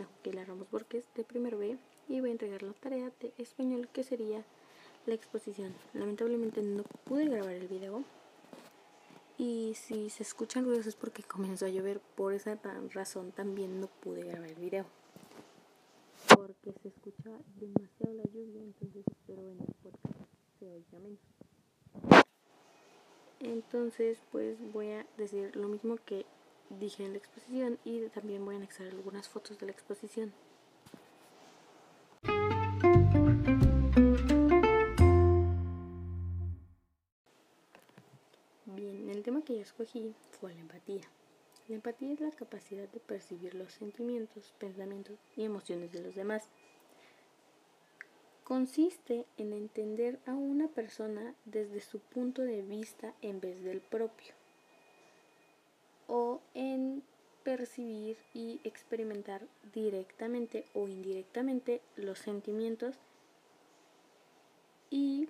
Ana Juquela Ramos Borges de primero B y voy a entregar la tarea de español que sería la exposición. Lamentablemente no pude grabar el video y si se escuchan ruidos es porque comenzó a llover, por esa razón también no pude grabar el video. Porque se escucha demasiado la lluvia, entonces espero en el podcast se oiga menos. Entonces pues voy a decir lo mismo que dije en la exposición y también voy a anexar algunas fotos de la exposición. Bien, el tema que yo escogí fue la empatía. La empatía es la capacidad de percibir los sentimientos, pensamientos y emociones de los demás. Consiste en entender a una persona desde su punto de vista en vez del propio o en percibir y experimentar directamente o indirectamente los sentimientos y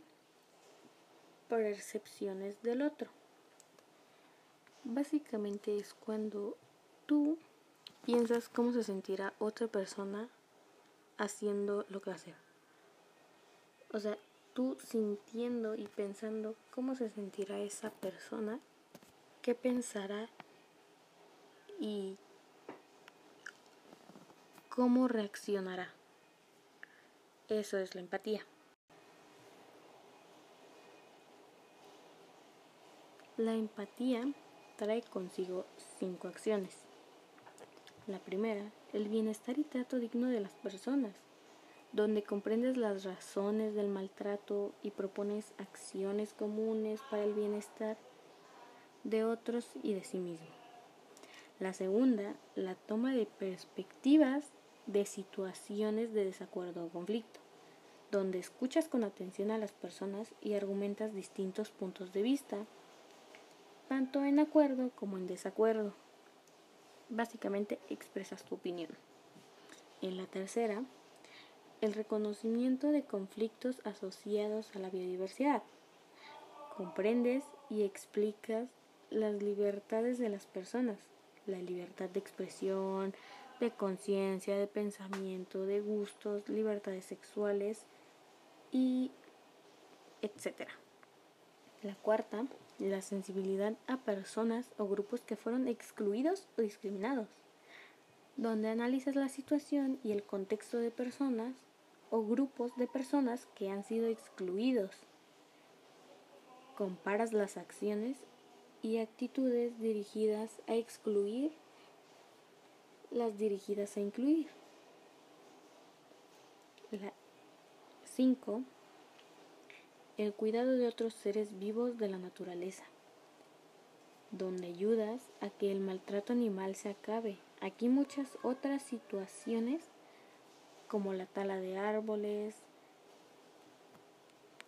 percepciones del otro. Básicamente es cuando tú piensas cómo se sentirá otra persona haciendo lo que hacer. O sea, tú sintiendo y pensando cómo se sentirá esa persona, qué pensará y cómo reaccionará. Eso es la empatía. La empatía trae consigo cinco acciones. La primera, el bienestar y trato digno de las personas, donde comprendes las razones del maltrato y propones acciones comunes para el bienestar de otros y de sí mismo. La segunda, la toma de perspectivas de situaciones de desacuerdo o conflicto, donde escuchas con atención a las personas y argumentas distintos puntos de vista, tanto en acuerdo como en desacuerdo. Básicamente expresas tu opinión. En la tercera, el reconocimiento de conflictos asociados a la biodiversidad. Comprendes y explicas las libertades de las personas la libertad de expresión, de conciencia, de pensamiento, de gustos, libertades sexuales y etcétera. La cuarta, la sensibilidad a personas o grupos que fueron excluidos o discriminados, donde analizas la situación y el contexto de personas o grupos de personas que han sido excluidos. Comparas las acciones y actitudes dirigidas a excluir las dirigidas a incluir. 5. El cuidado de otros seres vivos de la naturaleza, donde ayudas a que el maltrato animal se acabe. Aquí muchas otras situaciones como la tala de árboles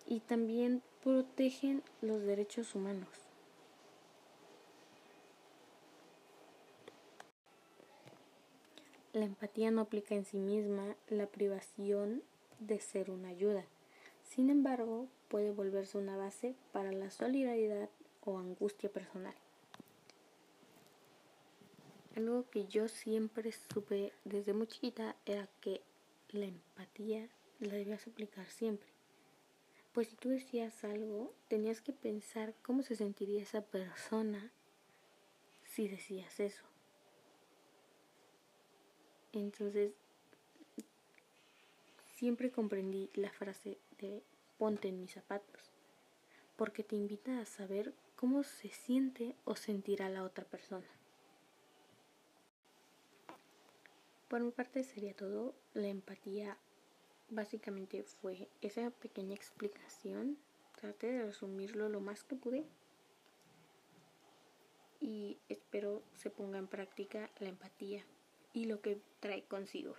y también protegen los derechos humanos. La empatía no aplica en sí misma la privación de ser una ayuda. Sin embargo, puede volverse una base para la solidaridad o angustia personal. Algo que yo siempre supe desde muy chiquita era que la empatía la debías aplicar siempre. Pues si tú decías algo, tenías que pensar cómo se sentiría esa persona si decías eso. Entonces, siempre comprendí la frase de ponte en mis zapatos, porque te invita a saber cómo se siente o sentirá la otra persona. Por mi parte sería todo. La empatía básicamente fue esa pequeña explicación. Traté de resumirlo lo más que pude. Y espero se ponga en práctica la empatía y lo que trae consigo.